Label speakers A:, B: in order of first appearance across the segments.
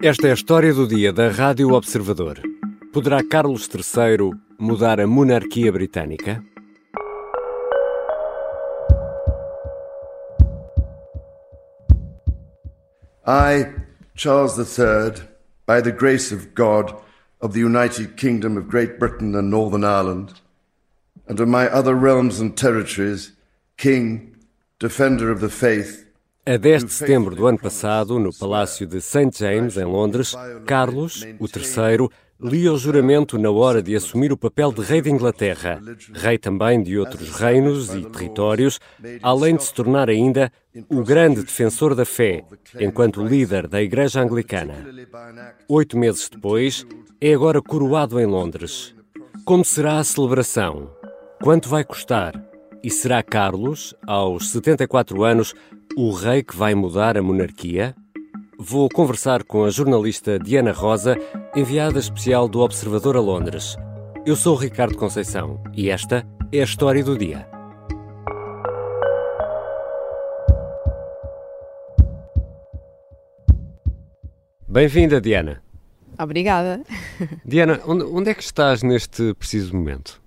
A: Esta é a história do dia da Rádio Observador. Poderá Carlos III mudar a monarquia britânica?
B: I, Charles III, by the grace of God, of the United Kingdom of Great Britain and Northern Ireland, and of my other realms and territories, King, Defender of the Faith,
A: A 10 de setembro do ano passado, no Palácio de St. James, em Londres, Carlos, o terceiro, lia o juramento na hora de assumir o papel de rei de Inglaterra, rei também de outros reinos e territórios, além de se tornar ainda o grande defensor da fé, enquanto líder da Igreja Anglicana. Oito meses depois, é agora coroado em Londres. Como será a celebração? Quanto vai custar? E será Carlos, aos 74 anos, o rei que vai mudar a monarquia? Vou conversar com a jornalista Diana Rosa, enviada especial do Observador a Londres. Eu sou o Ricardo Conceição e esta é a história do dia. Bem-vinda, Diana.
C: Obrigada.
A: Diana, onde, onde é que estás neste preciso momento?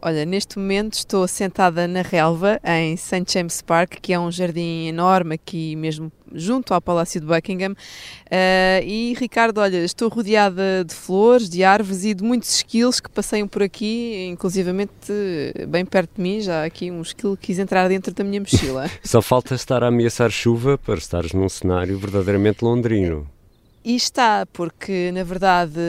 C: Olha, neste momento estou sentada na relva em St. James Park, que é um jardim enorme aqui mesmo junto ao Palácio de Buckingham. Uh, e Ricardo, olha, estou rodeada de flores, de árvores e de muitos esquilos que passeiam por aqui, inclusivamente bem perto de mim, já aqui um esquilo quis entrar dentro da minha mochila.
A: Só falta estar a ameaçar chuva para estares num cenário verdadeiramente londrino.
C: E está, porque na verdade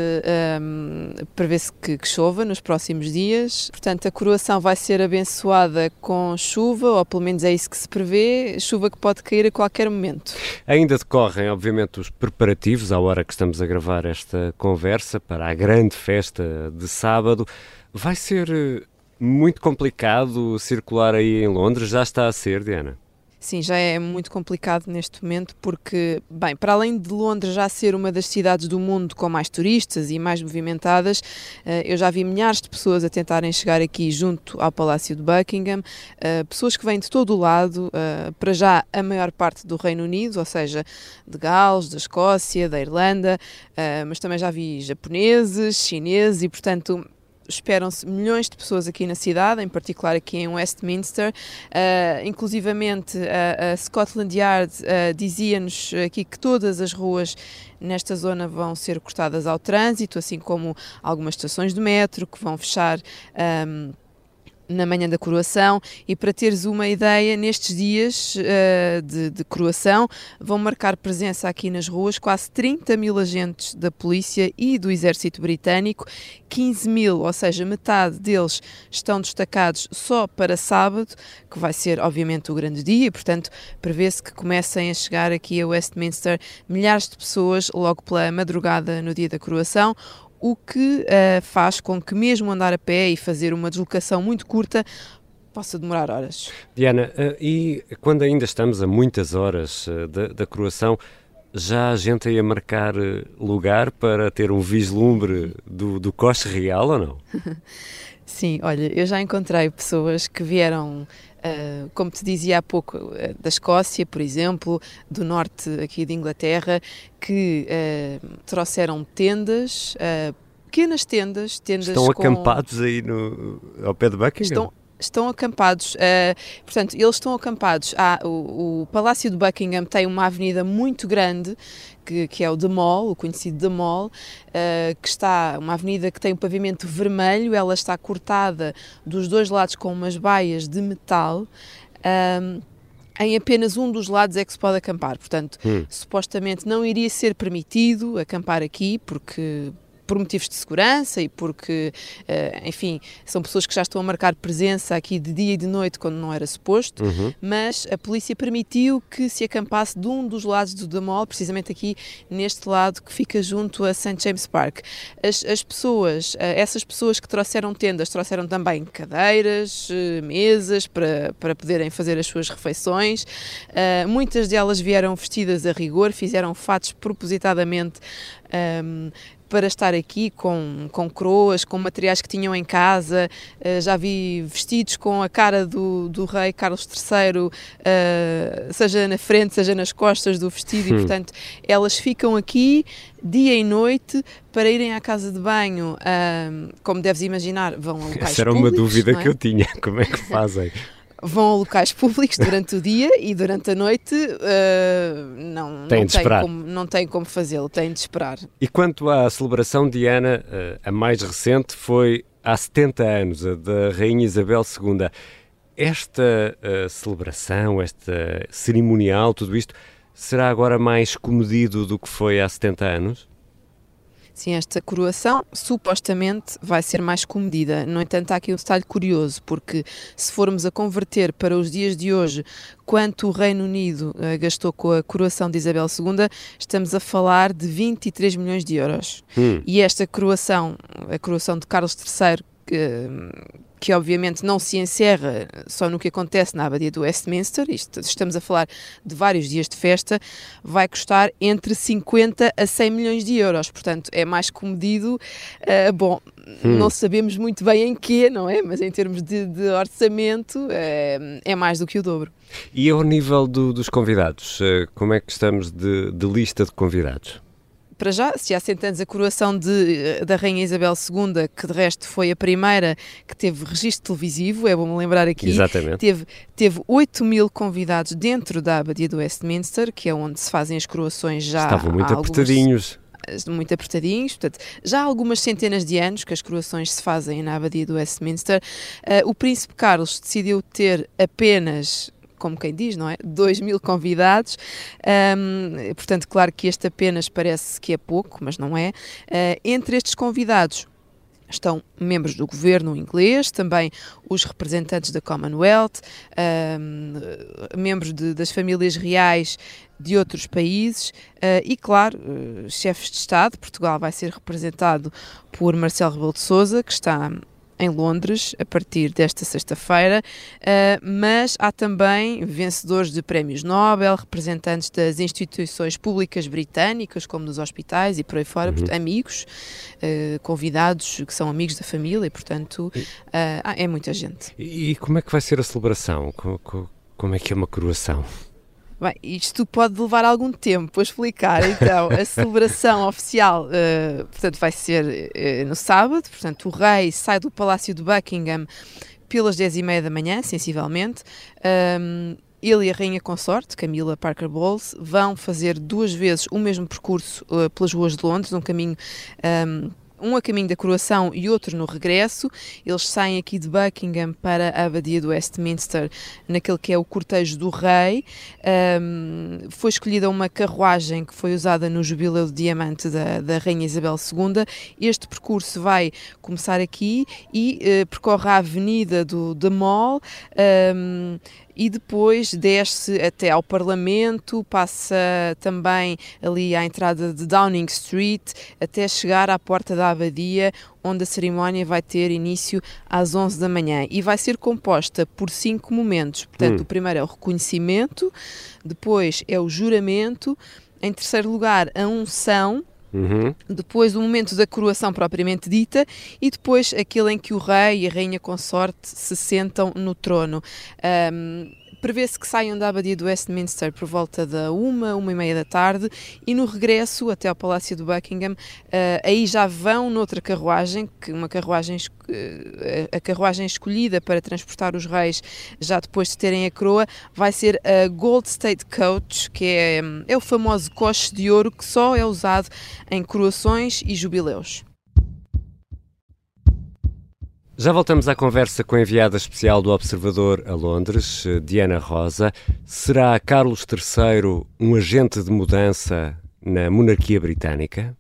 C: um, prevê-se que, que, chova nos próximos dias, portanto a coroação vai ser abençoada com chuva, ou pelo menos é isso que se prevê, chuva que pode cair a qualquer momento.
A: Ainda decorrem, obviamente, os preparativos à hora que estamos a gravar esta conversa para a grande festa de sábado. Vai ser eh, muito complicado circular aí em Londres, já está a ser, Diana?
C: Sim, já é muito complicado neste momento porque, bem, para além de Londres já ser uma das cidades do mundo com mais turistas e mais movimentadas, eh, eu já vi milhares de pessoas a tentarem chegar aqui junto ao Palácio de Buckingham, eh, pessoas que vêm de todo o lado, eh, para já a maior parte do Reino Unido, ou seja, de Gales, da Escócia, da Irlanda, mas também já vi japoneses, chineses e, portanto, esperam-se milhões de pessoas aqui na cidade, em particular aqui em Westminster. Uh, inclusivamente, a, a Scotland Yard uh, dizia-nos aqui que todas as ruas nesta zona vão ser cortadas ao trânsito, assim como algumas estações de metro que vão fechar. Um, na manhã da coroação e para teres uma ideia, nestes dias uh, de, de, coroação vão marcar presença aqui nas ruas quase 30 mil agentes da polícia e do exército britânico, 15 mil, ou seja, metade deles estão destacados só para sábado, que vai ser obviamente o grande dia e portanto prevê-se que comecem a chegar aqui a Westminster milhares de pessoas logo pela madrugada no dia da coroação, o que uh, faz com que mesmo andar a pé e fazer uma deslocação muito curta possa demorar horas.
A: Diana, uh, e quando ainda estamos a muitas horas uh, da, da coroação, já a gente ia marcar lugar para ter um vislumbre do, do coche real ou não?
C: Sim, olha, eu já encontrei pessoas que vieram Uh, como te dizia há pouco, uh, da Escócia, por exemplo, do norte aqui de Inglaterra, que uh, trouxeram tendas, pequenas tendas, tendas
A: Estão
C: com...
A: acampados aí no, ao pé de Buckingham?
C: Estão, estão acampados, portanto, eles estão acampados. Ah, o, o Palácio de Buckingham tem uma avenida muito grande que, que, é o The Mall, o conhecido The Mall, uh, que está uma avenida que tem um pavimento vermelho, ela está cortada dos dois lados com umas baias de metal. Um, em apenas um dos lados é que se pode acampar. Portanto, hum. supostamente não iria ser permitido acampar aqui, porque por motivos de segurança e porque, uh, enfim, são pessoas que já estão a marcar presença aqui de dia e de noite quando não era suposto, uhum. mas a polícia permitiu que se acampasse de um dos lados do Damol, precisamente aqui neste lado que fica junto a St. James Park. As, as pessoas, uh, essas pessoas que trouxeram tendas, trouxeram também cadeiras, uh, mesas para, para poderem fazer as suas refeições. muitas delas vieram vestidas a rigor, fizeram fatos propositadamente um, para estar aqui com, com coroas, com materiais que tinham em casa. Uh, já vi vestidos com a cara do, do rei Carlos III, uh, seja na frente, seja nas costas do vestido, hum. e portanto elas ficam aqui dia e noite para irem à casa de banho. Como deves imaginar, vão a locais
A: Essa era
C: uma
A: dúvida
C: é?
A: que eu tinha. Como é que fazem?
C: Vão a locais públicos durante o dia e durante a noite uh, não,
A: tem
C: não,
A: esperar.
C: Como, não tem como fazê-lo, tem de esperar.
A: E quanto à celebração de Ana, uh, a mais recente foi há 70 anos, a da Rainha Isabel II. Esta uh, celebração, esta cerimonial, tudo isto, será agora mais comedido do que foi há 70 anos?
C: Sim, esta coroação supostamente vai ser mais comedida. No entanto, há aqui um detalhe curioso, porque se formos a converter para os dias de hoje quanto o Reino Unido uh, gastou com a coroação de Isabel II, estamos a falar de 23 milhões de euros. Hum. E esta coroação, a coroação de Carlos III, que, que obviamente não se encerra só no que acontece na abadia do Westminster, isto, estamos a falar de vários dias de festa, vai custar entre 50 a 100 milhões de euros, portanto é mais comedido, uh, bom, hum. não sabemos muito bem em quê, não é? Mas em termos de, de orçamento é, é mais do que o dobro.
A: E ao nível do, dos convidados, eh, como é que estamos de, de lista de convidados?
C: Para já, se há 100 anos a coroação de, eh, da Rainha Isabel II, que de resto foi a primeira que teve registro televisivo, é bom lembrar aqui.
A: Exatamente.
C: Teve, teve 8 mil convidados dentro da Abadia do Westminster, que é onde se fazem as coroações já.
A: Estavam muito apertadinhos
C: muito apertadinhos, portanto, já há algumas centenas de anos que as coroações se fazem na Abadia do Westminster. Uh, o Príncipe Carlos decidiu ter apenas como quem diz, não é? 2 mil convidados, um, portanto, claro que este apenas parece que é pouco, mas não é. Uh, entre estes convidados, estão membros do governo inglês, também os representantes da Commonwealth, um, membros de, das famílias reais de outros países uh, e, claro, uh, chefes de Estado. Portugal vai ser representado por Marcelo Rebelo de Sousa, que está em Londres a partir desta sexta-feira, uh, mas há também vencedores de prémios Nobel, representantes das instituições públicas britânicas, como nos hospitais e por aí fora, uhum. amigos, uh, convidados que são amigos da família e, portanto, uh, é muita gente.
A: E, e como é que vai ser a celebração? Como, como é que é uma coroação?
C: Bem, isto pode levar algum tempo a explicar. Então, a celebração oficial, uh, portanto, vai ser uh, no sábado. Portanto, o rei sai do Palácio de Buckingham pelas 10h30 da manhã, sensivelmente. Um, ele e a rainha consorte, Camila Parker Bowles, vão fazer duas vezes o mesmo percurso uh, pelas ruas de Londres, um caminho um, um a caminho da coroação e outro no regresso. Eles saem aqui de Buckingham para a abadia do Westminster, naquele que é o cortejo do rei. Um, foi escolhida uma carruagem que foi usada no jubileu de diamante da, da Rainha Isabel II. Este percurso vai começar aqui e uh, percorre a avenida do The Mall. Um, e depois desce até ao Parlamento, passa também ali à entrada de Downing Street, até chegar à porta da Abadia, onde a cerimónia vai ter início às 11 da manhã e vai ser composta por cinco momentos. Portanto, hum. o primeiro é o reconhecimento, depois é o juramento, em terceiro lugar, a unção. Uhum. Depois o momento da coroação propriamente dita e depois aquele em que o rei e a rainha consorte se sentam no trono. Um, prevê-se que saiam da abadia do Westminster por volta da uma, uma e meia da tarde e no regresso até ao Palácio de Buckingham, uh, aí já vão noutra carruagem, que uma carruagem, uh, a carruagem escolhida para transportar os reis já depois de terem a coroa, vai ser a Gold State Coach, que é, é o famoso coche de ouro que só é usado em coroações e jubileus.
A: Já voltamos à conversa com a enviada especial do Observador a Londres, Diana Rosa. Será Carlos III um agente de mudança na monarquia britânica?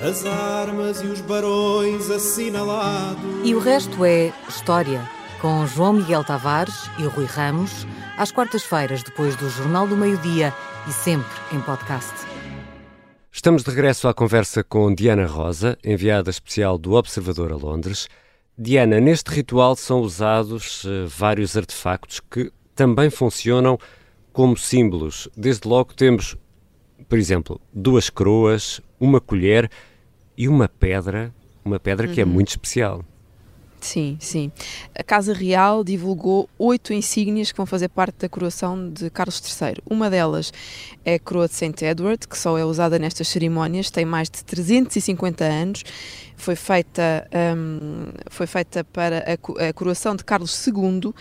D: As armas e os barões assinalados.
E: E o resto é história, com João Miguel Tavares e Rui Ramos, às quartas-feiras, depois do Jornal do Meio-Dia e sempre em podcast.
A: Estamos de regresso à conversa com Diana Rosa, enviada especial do Observador a Londres. Diana, neste ritual são usados uh, vários artefactos que também funcionam como símbolos. Desde logo temos por exemplo, duas coroas, uma colher e uma pedra, uma pedra uhum. que é uhum. muito especial.
C: Sim, sim. A Casa Real divulgou oito insígnias que vão fazer parte da coroação de Carlos III. Uma delas é a coroa de St. Edward, que só é usada nestas cerimónias, tem mais de 350 anos foi feita, um, foi feita para a, a coroação de Carlos II,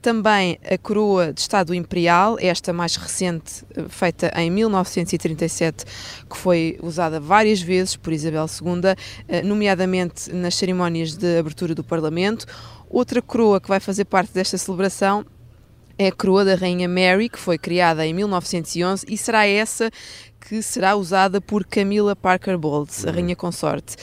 C: também a coroa de Estado Imperial, esta mais recente, eh, feita em 1937, que foi usada várias vezes por Isabel II, eh, nomeadamente nas cerimónias de abertura do Parlamento. Outra coroa que vai fazer parte desta celebração é a coroa da Rainha Mary, que foi criada em 1911 e será essa que será usada por Camila Parker Bowles, a rainha consorte.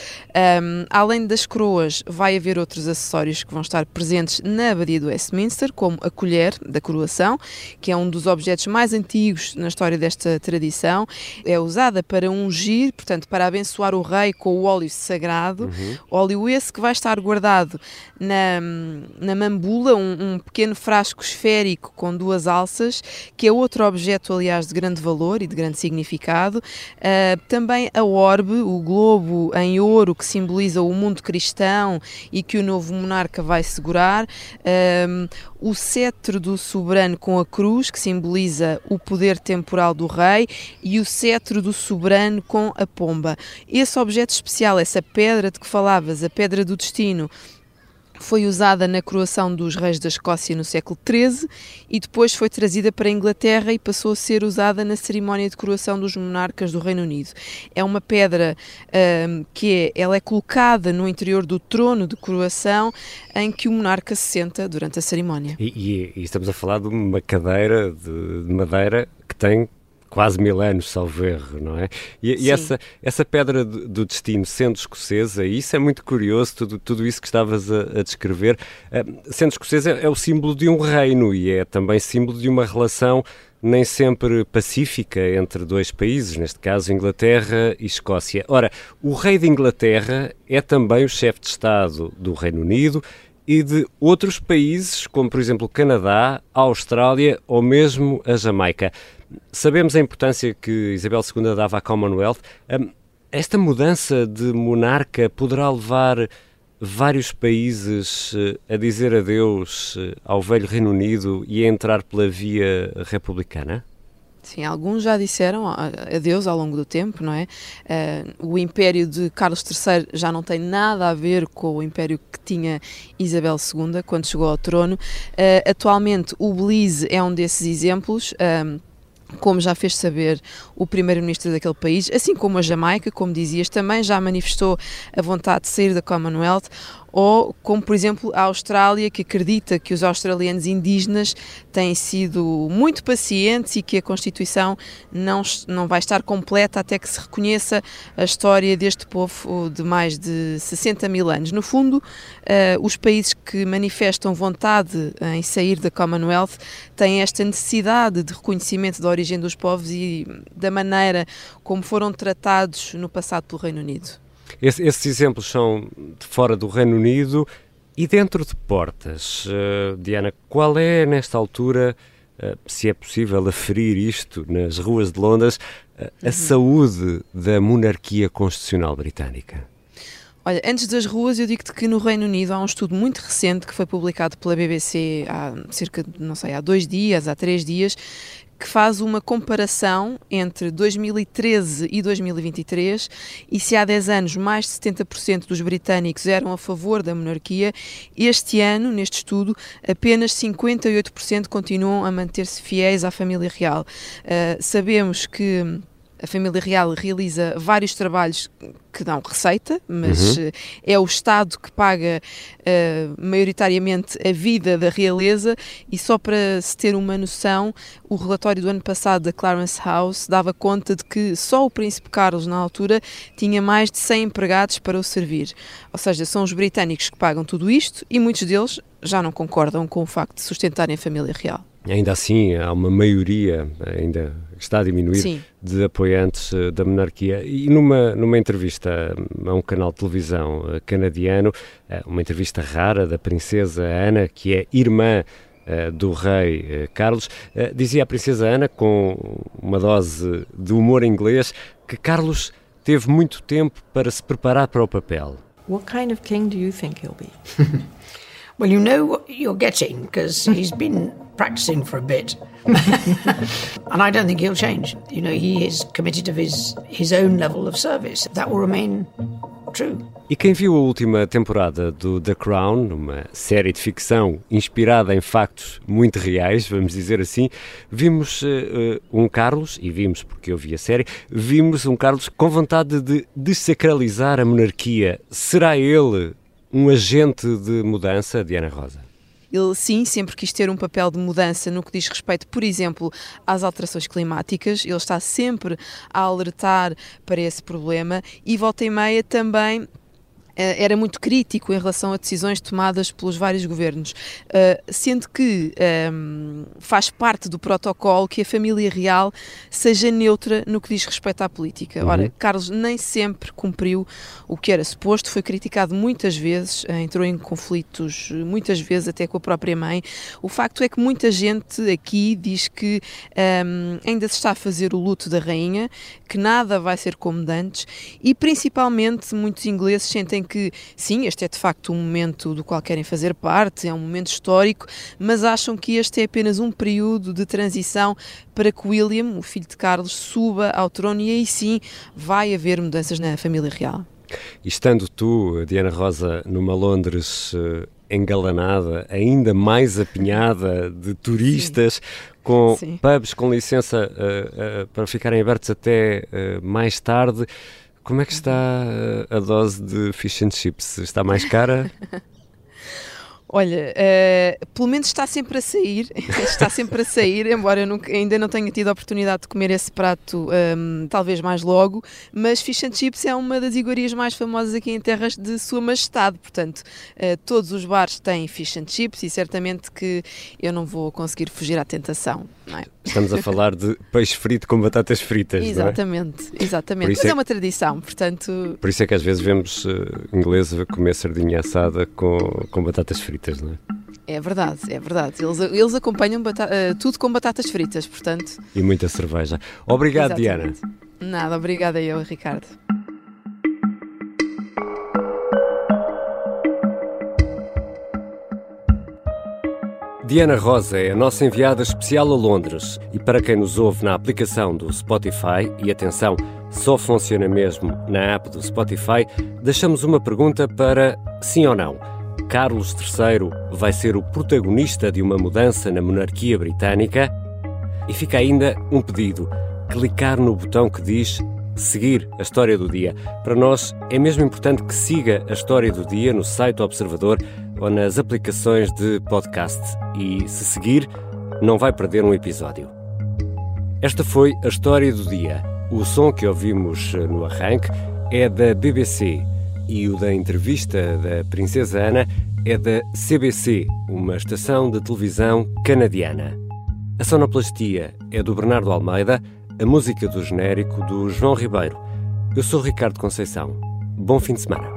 C: Um, além das coroas, vai haver outros acessórios que vão estar presentes na abadia do Westminster, como a colher da coroação, que é um dos objetos mais antigos na história desta tradição. É usada para ungir, portanto, para abençoar o rei com o óleo sagrado, uhum. óleo esse que vai estar guardado na, na mambula, um, um pequeno frasco esférico com duas alças, que é outro objeto, aliás, de grande valor e de grande significado significado. Uh, também a orbe, o globo em ouro que simboliza o mundo cristão e que o novo monarca vai segurar. Uh, o cetro do soberano com a cruz, que simboliza o poder temporal do rei, e o cetro do soberano com a pomba. Esse objeto especial, essa pedra de que falavas, a pedra do destino, foi usada na coroação dos reis da Escócia no século XIII e depois foi trazida para a Inglaterra e passou a ser usada na cerimónia de coroação dos monarcas do Reino Unido. É uma pedra um, que é, ela é colocada no interior do trono de coroação em que o monarca se senta durante a cerimónia.
A: E, e, e estamos a falar de uma cadeira de, de madeira que tem quase mil anos, salvo erro, não é? E, e essa, essa pedra do, do, destino, sendo escocesa, isso é muito curioso, tudo, tudo isso que estavas a, a descrever. Uh, sendo escocesa é, é o símbolo de um reino e é também símbolo de uma relação nem sempre pacífica entre dois países, neste caso Inglaterra e Escócia. Ora, o rei de Inglaterra é também o chefe de Estado do Reino Unido e de outros países, como por exemplo Canadá, Austrália ou mesmo a Jamaica. Sabemos a importância que Isabel II dava à Commonwealth. Hum, esta mudança de monarca poderá levar vários países eh, a dizer adeus eh, ao velho Reino Unido e a entrar pela via republicana?
C: Sim, alguns já disseram adeus ao longo do tempo, não é? Uh, o império de Carlos III já não tem nada a ver com o império que tinha Isabel II quando chegou ao trono. Uh, atualmente, o Belize é um desses exemplos. Uh, como já fez saber o primeiro-ministro daquele país, assim como a Jamaica, como dizias, também já manifestou a vontade de sair da Commonwealth ou como, por exemplo, a Austrália, que acredita que os australianos indígenas têm sido muito pacientes e que a Constituição não, não vai estar completa até que se reconheça a história deste povo de mais de 60 mil anos. No fundo, uh, os países que manifestam vontade em sair da Commonwealth têm esta necessidade de reconhecimento da origem dos povos e da maneira como foram tratados no passado pelo Reino Unido.
A: Esse, esses exemplos são de fora do Reino Unido e dentro de portas. Uh, Diana, qual é, nesta altura, uh, se é possível aferir isto nas ruas de Londres, uh, a uhum. saúde da monarquia constitucional britânica?
C: Olha, antes das ruas, eu digo-te que no Reino Unido há um estudo muito recente que foi publicado pela BBC há cerca de, não sei, há dois dias, há três dias, que faz uma comparação entre 2013 e 2023 e se há 10 anos mais de 70% dos britânicos eram a favor da monarquia, este ano, neste estudo, apenas 58% continuam a manter-se fiéis à família real. Uh, sabemos que a família real realiza vários trabalhos que dão receita, mas uhum. Eh, é o Estado que paga uh, maioritariamente a vida da realeza e só para se ter uma noção, o relatório do ano passado da Clarence House dava conta de que só o Príncipe Carlos, na altura, tinha mais de 100 empregados para o servir. Ou seja, são os britânicos que pagam tudo isto e muitos deles já não concordam com o facto de sustentarem a família real.
A: Ainda assim, há uma maioria, ainda está a diminuir, Sim. de apoiantes eh, da monarquia. E numa, numa entrevista a um canal de televisão eh, canadiano, eh, uma entrevista rara da princesa Ana, que é irmã uh, do rei Carlos. dizia a princesa Ana, com uma dose de humor inglês, que Carlos teve muito tempo para se preparar para o papel.
F: What kind of king do you think he'll be?
G: well, you know what you're getting because he's been practicing for a bit. and I don't think he'll change. You know, he is committed of his, his own level of service. That will remain true.
A: E quem viu a última temporada do The Crown, uma série de ficção inspirada em factos muito reais, vamos dizer assim, vimos uh, um Carlos, e vimos porque eu vi a série, vimos um Carlos com vontade de desacralizar a monarquia. Será ele um agente de mudança, Diana Rosa?
C: Ele, sim, sempre quis ter um papel de mudança no que diz respeito, por exemplo, às alterações climáticas. Ele está sempre a alertar para esse problema e, volta e meia, também era muito crítico em relação a decisões tomadas pelos vários governos, eh, sendo que ehm, faz parte do protocolo que a família real seja neutra no que diz respeito à política. Uhum. Ora, Carlos nem sempre cumpriu o que era suposto, foi criticado muitas vezes, eh, entrou em conflitos muitas vezes até com a própria mãe. O facto é que muita gente aqui diz que um, ehm, ainda se está a fazer o luto da rainha, que nada vai ser como antes e principalmente muitos ingleses sentem que, sim, este é de facto um momento do qual querem fazer parte, é um momento histórico, mas acham que este é apenas um período de transição para que William, o filho de Carlos, suba ao trono e aí sim vai haver mudanças na família real.
A: E estando tu, Diana Rosa, numa Londres uh, engalanada, ainda mais apinhada de turistas, Sim. com Sim. pubs com licença uh, uh, para ficarem abertos até mais tarde, como é que está a dose de fish and chips? Está mais cara?
C: Olha, uh, pelo menos está sempre a sair, está sempre a sair, embora eu nunca, ainda não tenha tido a oportunidade de comer esse prato, um, ehm, talvez mais logo, mas fish and chips é uma das iguarias mais famosas aqui em terras de Sua Majestade, portanto, uh, todos os bares têm fish and chips e certamente que eu não vou conseguir fugir à tentação. É?
A: Estamos a falar de peixe frito com batatas fritas,
C: Exatamente,
A: é?
C: exatamente, mas é, é, uma tradição, portanto...
A: Por isso é que às vezes vemos uh, ingleses a comer sardinha assada com, com batatas fritas fritas, não é?
C: É verdade, é verdade. Eles, eles acompanham uh, tudo com batatas fritas, portanto.
A: E muita cerveja. Obrigado, Exatamente. Diana.
C: Nada, obrigada eu, Ricardo.
A: Diana Rosa é a nossa enviada especial a Londres e para quem nos ouve na aplicação do Spotify, e atenção, só funciona mesmo na app do Spotify, deixamos uma pergunta para sim ou não. Carlos III vai ser o protagonista de uma mudança na monarquia britânica? E fica ainda um pedido: clicar no botão que diz seguir a história do dia. Para nós é mesmo importante que siga a história do dia no site do Observador ou nas aplicações de podcast. E se seguir, não vai perder um episódio. Esta foi a história do dia. O som que ouvimos no arranque é da BBC e o da entrevista da Princesa Ana é da CBC, uma estação de televisão canadiana. A sonoplastia é do Bernardo Almeida, a música do genérico do João Ribeiro. Eu sou Ricardo Conceição. Bom fim de semana.